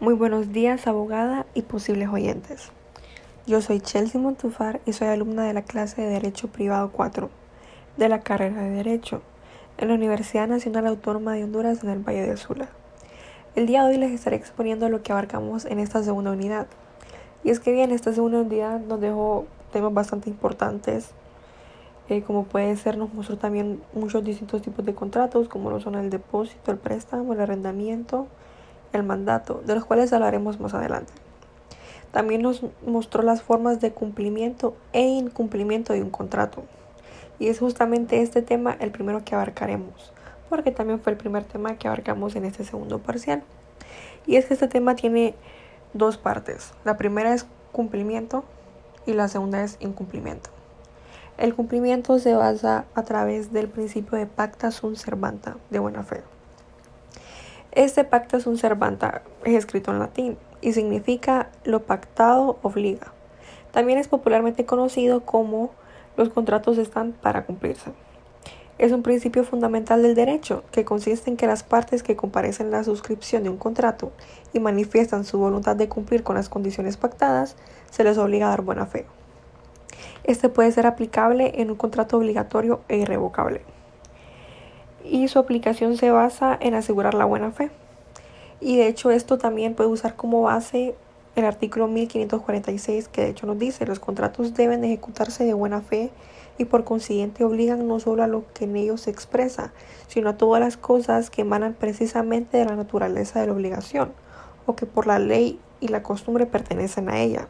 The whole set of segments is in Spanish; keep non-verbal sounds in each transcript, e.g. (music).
Muy buenos días, abogada y posibles oyentes. Yo soy Chelsea Montufar y soy alumna de la clase de Derecho Privado 4 de la carrera de Derecho en la Universidad Nacional Autónoma de Honduras en el Valle de Sula. El día de hoy les estaré exponiendo lo que abarcamos en esta segunda unidad. Y es que bien, esta segunda unidad nos dejó temas bastante importantes, eh, como puede ser, nos mostró también muchos distintos tipos de contratos, como lo son el depósito, el préstamo, el arrendamiento, el mandato, de los cuales hablaremos más adelante. También nos mostró las formas de cumplimiento e incumplimiento de un contrato. Y es justamente este tema el primero que abarcaremos, porque también fue el primer tema que abarcamos en este segundo parcial. Y es que este tema tiene dos partes. La primera es cumplimiento y la segunda es incumplimiento. El cumplimiento se basa a través del principio de pacta sunt servanta, de buena fe. Este pacta sunt servanta es escrito en latín y significa lo pactado obliga. También es popularmente conocido como los contratos están para cumplirse. Es un principio fundamental del derecho que consiste en que las partes que comparecen en la suscripción de un contrato y manifiestan su voluntad de cumplir con las condiciones pactadas, se les obliga a dar buena fe. Este puede ser aplicable en un contrato obligatorio e irrevocable y su aplicación se basa en asegurar la buena fe. Y de hecho esto también puede usar como base el artículo 1546 que de hecho nos dice los contratos deben ejecutarse de buena fe y por consiguiente obligan no solo a lo que en ellos se expresa, sino a todas las cosas que emanan precisamente de la naturaleza de la obligación o que por la ley y la costumbre pertenecen a ella.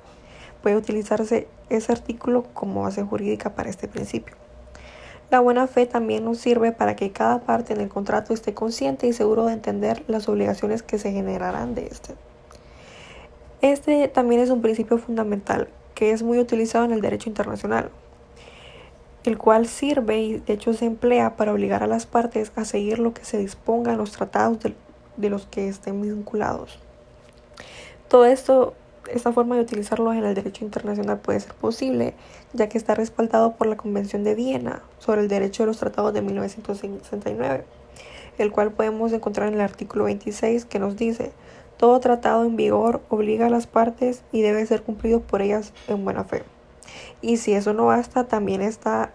Puede utilizarse ese artículo como base jurídica para este principio. La buena fe también nos sirve para que cada parte en el contrato esté consciente y seguro de entender las obligaciones que se generarán de este. Este también es un principio fundamental que es muy utilizado en el derecho internacional, el cual sirve y de hecho se emplea para obligar a las partes a seguir lo que se disponga en los tratados de, de los que estén vinculados. Todo esto esta forma de utilizarlo en el derecho internacional puede ser posible, ya que está respaldado por la Convención de Viena sobre el derecho de los tratados de 1969, el cual podemos encontrar en el artículo 26 que nos dice, todo tratado en vigor obliga a las partes y debe ser cumplido por ellas en buena fe. Y si eso no basta, también está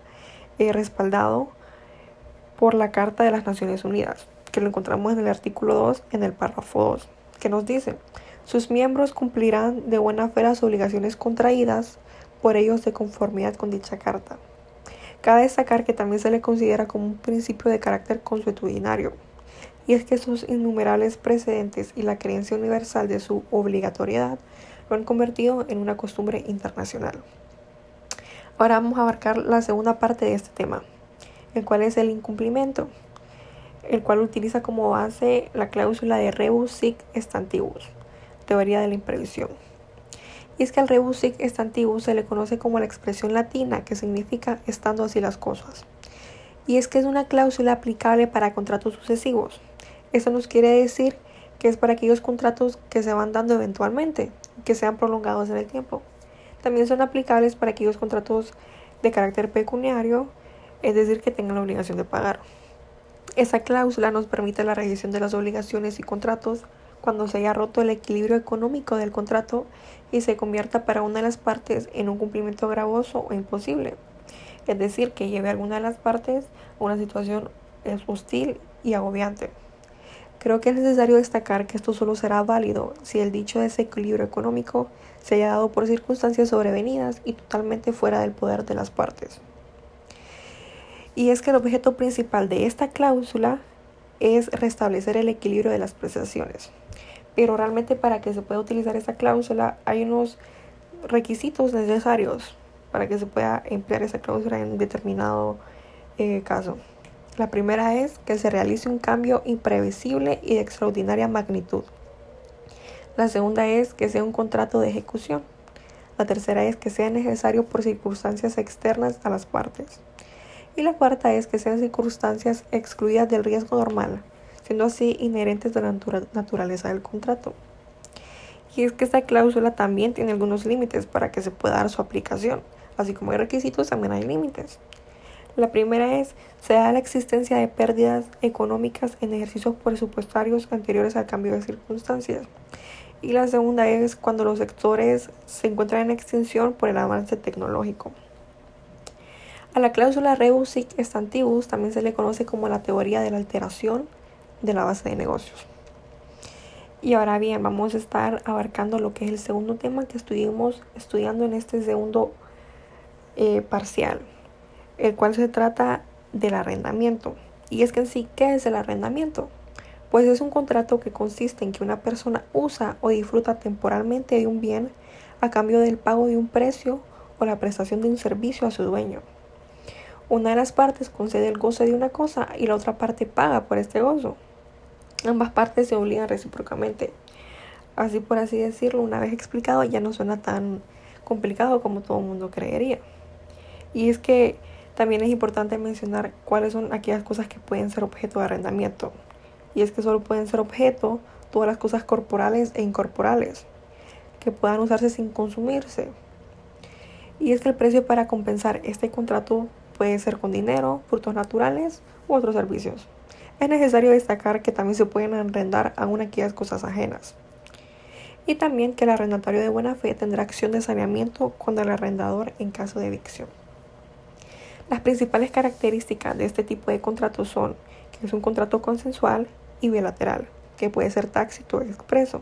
eh, respaldado por la Carta de las Naciones Unidas, que lo encontramos en el artículo 2, en el párrafo 2, que nos dice, sus miembros cumplirán de buena fe las obligaciones contraídas por ellos de conformidad con dicha carta. Cabe destacar que también se le considera como un principio de carácter consuetudinario, y es que sus innumerables precedentes y la creencia universal de su obligatoriedad lo han convertido en una costumbre internacional. Ahora vamos a abarcar la segunda parte de este tema, el cual es el incumplimiento, el cual utiliza como base la cláusula de rebus sic stantibus teoría de la imprevisión. Y es que al rebus sic antiguo se le conoce como la expresión latina que significa estando así las cosas. Y es que es una cláusula aplicable para contratos sucesivos. Esto nos quiere decir que es para aquellos contratos que se van dando eventualmente, que sean prolongados en el tiempo. También son aplicables para aquellos contratos de carácter pecuniario, es decir, que tengan la obligación de pagar. Esa cláusula nos permite la revisión de las obligaciones y contratos cuando se haya roto el equilibrio económico del contrato y se convierta para una de las partes en un cumplimiento gravoso o imposible. Es decir, que lleve a alguna de las partes a una situación hostil y agobiante. Creo que es necesario destacar que esto solo será válido si el dicho desequilibrio económico se haya dado por circunstancias sobrevenidas y totalmente fuera del poder de las partes. Y es que el objeto principal de esta cláusula es restablecer el equilibrio de las prestaciones. Pero realmente para que se pueda utilizar esta cláusula hay unos requisitos necesarios para que se pueda emplear esa cláusula en determinado eh, caso. La primera es que se realice un cambio imprevisible y de extraordinaria magnitud. La segunda es que sea un contrato de ejecución. La tercera es que sea necesario por circunstancias externas a las partes. Y la cuarta es que sean circunstancias excluidas del riesgo normal, siendo así inherentes de la naturaleza del contrato. Y es que esta cláusula también tiene algunos límites para que se pueda dar su aplicación. Así como hay requisitos, también hay límites. La primera es, se da la existencia de pérdidas económicas en ejercicios presupuestarios anteriores al cambio de circunstancias. Y la segunda es cuando los sectores se encuentran en extinción por el avance tecnológico. A la cláusula rebus sic stantibus también se le conoce como la teoría de la alteración de la base de negocios. Y ahora bien, vamos a estar abarcando lo que es el segundo tema que estuvimos estudiando en este segundo eh, parcial, el cual se trata del arrendamiento. Y es que en sí, ¿qué es el arrendamiento? Pues es un contrato que consiste en que una persona usa o disfruta temporalmente de un bien a cambio del pago de un precio o la prestación de un servicio a su dueño. Una de las partes concede el goce de una cosa y la otra parte paga por este gozo. Ambas partes se obligan recíprocamente. Así por así decirlo, una vez explicado ya no suena tan complicado como todo el mundo creería. Y es que también es importante mencionar cuáles son aquellas cosas que pueden ser objeto de arrendamiento. Y es que solo pueden ser objeto todas las cosas corporales e incorporales que puedan usarse sin consumirse. Y es que el precio para compensar este contrato puede ser con dinero, frutos naturales u otros servicios. Es necesario destacar que también se pueden arrendar aún aquellas cosas ajenas. Y también que el arrendatario de buena fe tendrá acción de saneamiento con el arrendador en caso de evicción. Las principales características de este tipo de contrato son que es un contrato consensual y bilateral, que puede ser tácito o expreso,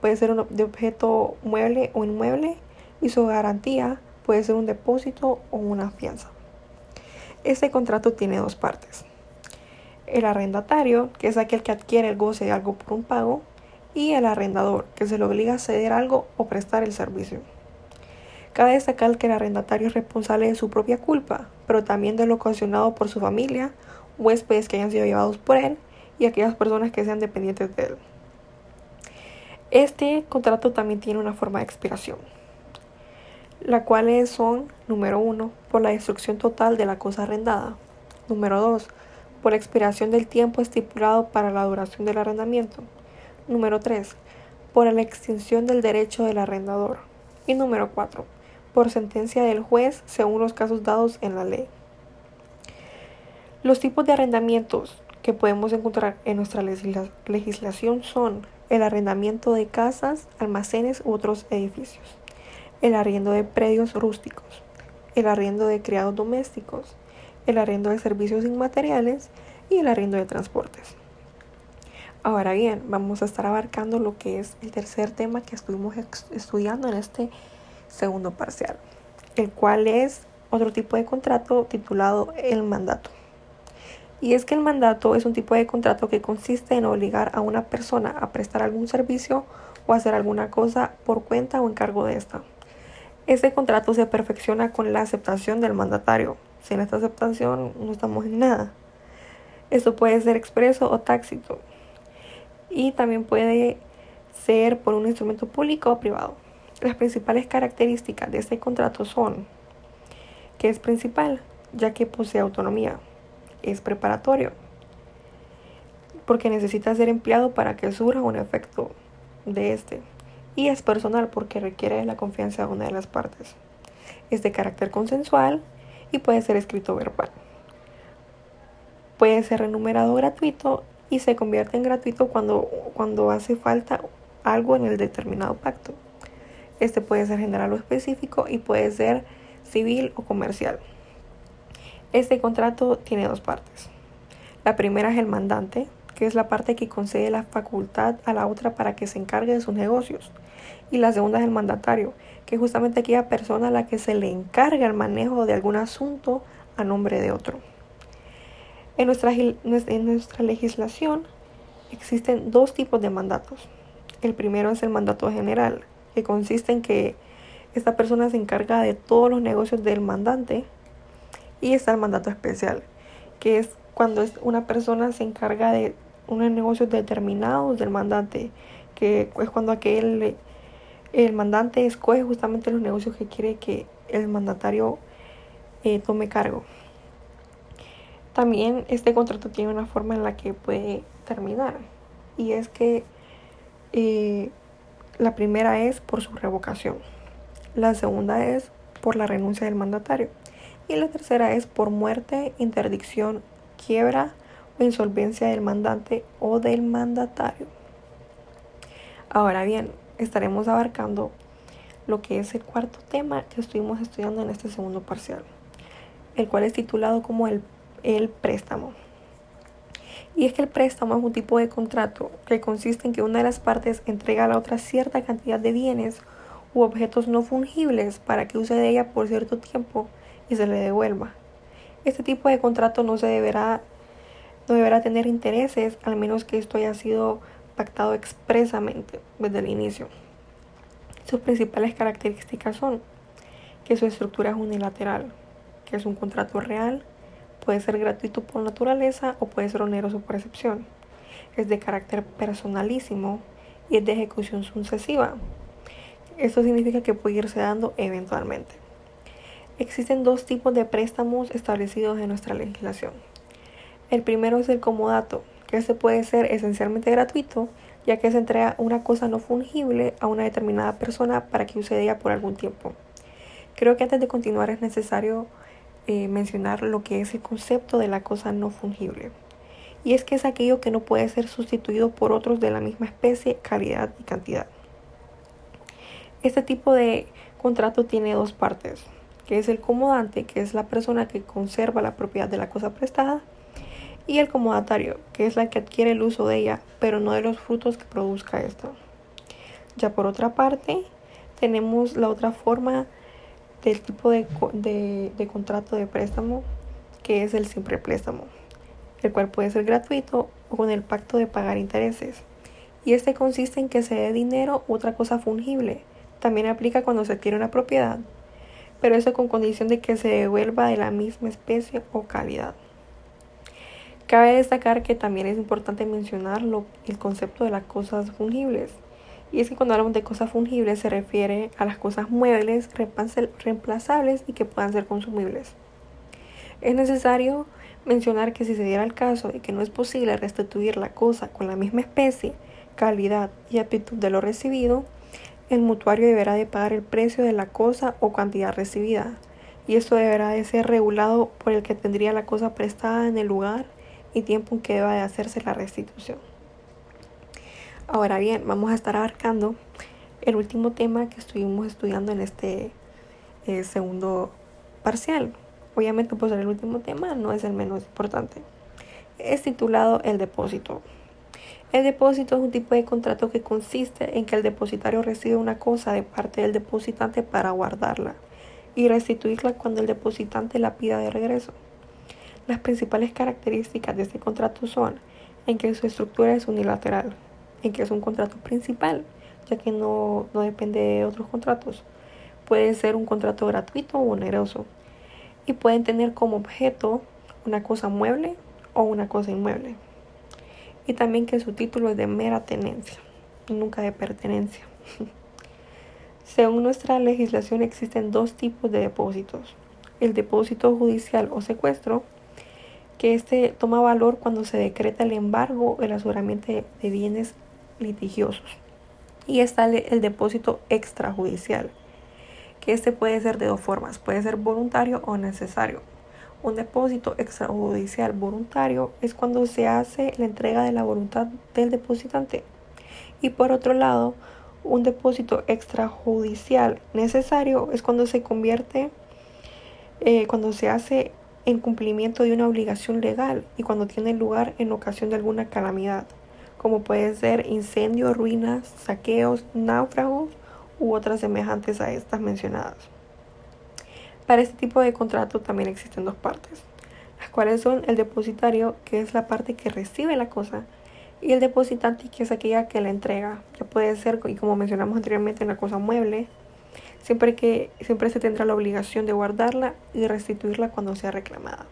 puede ser de objeto mueble o inmueble y su garantía puede ser un depósito o una fianza. Este contrato tiene dos partes el arrendatario, que es aquel que adquiere el goce de algo por un pago, y el arrendador, que se le obliga a ceder algo o prestar el servicio. Cabe destacar que el arrendatario es responsable de su propia culpa, pero también de lo ocasionado por su familia, huéspedes que hayan sido llevados por él y aquellas personas que sean dependientes de él. Este contrato también tiene una forma de expiración, la cual son, número uno, por la destrucción total de la cosa arrendada. Número dos, por la expiración del tiempo estipulado para la duración del arrendamiento. Número 3. Por la extinción del derecho del arrendador. Y número 4. Por sentencia del juez según los casos dados en la ley. Los tipos de arrendamientos que podemos encontrar en nuestra legislación son el arrendamiento de casas, almacenes u otros edificios, el arriendo de predios rústicos, el arriendo de criados domésticos, el arriendo de servicios inmateriales y el arriendo de transportes. Ahora bien, vamos a estar abarcando lo que es el tercer tema que estuvimos estudiando en este segundo parcial, el cual es otro tipo de contrato titulado el mandato. Y es que el mandato es un tipo de contrato que consiste en obligar a una persona a prestar algún servicio o hacer alguna cosa por cuenta o encargo de esta. Este contrato se perfecciona con la aceptación del mandatario, sin esta aceptación no estamos en nada. Esto puede ser expreso o tácito. Y también puede ser por un instrumento público o privado. Las principales características de este contrato son que es principal, ya que posee autonomía. Es preparatorio, porque necesita ser empleado para que surja un efecto de este. Y es personal, porque requiere la confianza de una de las partes. Es de carácter consensual y puede ser escrito verbal. Puede ser renumerado gratuito y se convierte en gratuito cuando, cuando hace falta algo en el determinado pacto. Este puede ser general o específico y puede ser civil o comercial. Este contrato tiene dos partes. La primera es el mandante, que es la parte que concede la facultad a la otra para que se encargue de sus negocios. Y la segunda es el mandatario, que es justamente aquella persona a la que se le encarga el manejo de algún asunto a nombre de otro. En nuestra, en nuestra legislación existen dos tipos de mandatos. El primero es el mandato general, que consiste en que esta persona se encarga de todos los negocios del mandante. Y está el mandato especial, que es cuando una persona se encarga de unos negocios determinados del mandante, que es cuando aquel el mandante escoge justamente los negocios que quiere que el mandatario eh, tome cargo. También este contrato tiene una forma en la que puede terminar y es que eh, la primera es por su revocación, la segunda es por la renuncia del mandatario y la tercera es por muerte, interdicción, quiebra o insolvencia del mandante o del mandatario. Ahora bien, estaremos abarcando lo que es el cuarto tema que estuvimos estudiando en este segundo parcial, el cual es titulado como el, el préstamo. Y es que el préstamo es un tipo de contrato que consiste en que una de las partes entrega a la otra cierta cantidad de bienes u objetos no fungibles para que use de ella por cierto tiempo y se le devuelva. Este tipo de contrato no se deberá no deberá tener intereses al menos que esto haya sido pactado expresamente desde el inicio. Sus principales características son que su estructura es unilateral, que es un contrato real, puede ser gratuito por naturaleza o puede ser oneroso por excepción. Es de carácter personalísimo y es de ejecución sucesiva. Esto significa que puede irse dando eventualmente. Existen dos tipos de préstamos establecidos en nuestra legislación. El primero es el comodato, este puede ser esencialmente gratuito ya que se entrega una cosa no fungible a una determinada persona para que use ella por algún tiempo. Creo que antes de continuar es necesario eh, mencionar lo que es el concepto de la cosa no fungible. Y es que es aquello que no puede ser sustituido por otros de la misma especie, calidad y cantidad. Este tipo de contrato tiene dos partes, que es el comodante, que es la persona que conserva la propiedad de la cosa prestada, y el comodatario, que es la que adquiere el uso de ella, pero no de los frutos que produzca esta. Ya por otra parte, tenemos la otra forma del tipo de, de, contrato de préstamo, que es el simple préstamo, el cual puede ser gratuito o con el pacto de pagar intereses. Y este consiste en que se dé dinero u otra cosa fungible. También aplica cuando se adquiere una propiedad, pero eso con condición de que se devuelva de la misma especie o calidad. Cabe destacar que también es importante mencionar el concepto de las cosas fungibles. Y es que cuando hablamos de cosas fungibles se refiere a las cosas muebles, reemplazables y que puedan ser consumibles. Es necesario mencionar que si se diera el caso de que no es posible restituir la cosa con la misma especie, calidad y aptitud de lo recibido, el mutuario deberá de pagar el precio de la cosa o cantidad recibida. Y esto deberá de ser regulado por el que tendría la cosa prestada en el lugar y tiempo en que deba de hacerse la restitución. Ahora bien, vamos a estar abarcando el último tema que estuvimos estudiando en este eh, segundo parcial. Obviamente, pues el último tema no es el menos importante. Es titulado el depósito. El depósito es un tipo de contrato que consiste en que el depositario recibe una cosa de parte del depositante para guardarla y restituirla cuando el depositante la pida de regreso. Las principales características de este contrato son en que su estructura es unilateral, en que es un contrato principal, ya que no, depende de otros contratos. Puede ser un contrato gratuito o oneroso y pueden tener como objeto una cosa mueble o una cosa inmueble. Y también que su título es de mera tenencia, nunca de pertenencia. (laughs) Según nuestra legislación existen dos tipos de depósitos. El depósito judicial o secuestro que este toma valor cuando se decreta el embargo el aseguramiento de bienes litigiosos. Y está el depósito extrajudicial, que este puede ser de dos formas, puede ser voluntario o necesario. Un depósito extrajudicial voluntario es cuando se hace la entrega de la voluntad del depositante. Y por otro lado, un depósito extrajudicial necesario es cuando se convierte, eh, cuando se hace en cumplimiento de una obligación legal y cuando tiene lugar en ocasión de alguna calamidad, como puede ser incendios, ruinas, saqueos, náufragos u otras semejantes a estas mencionadas. Para este tipo de contrato también existen dos partes, las cuales son el depositario, que es la parte que recibe la cosa, y el depositante, que es aquella que la entrega, que puede ser, y como mencionamos anteriormente, una cosa mueble, siempre que siempre se tendrá la obligación de guardarla y restituirla cuando sea reclamada.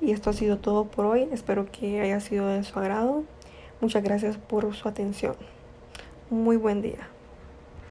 Y esto ha sido todo por hoy. Espero que haya sido de su agrado. Muchas gracias por su atención. Muy buen día.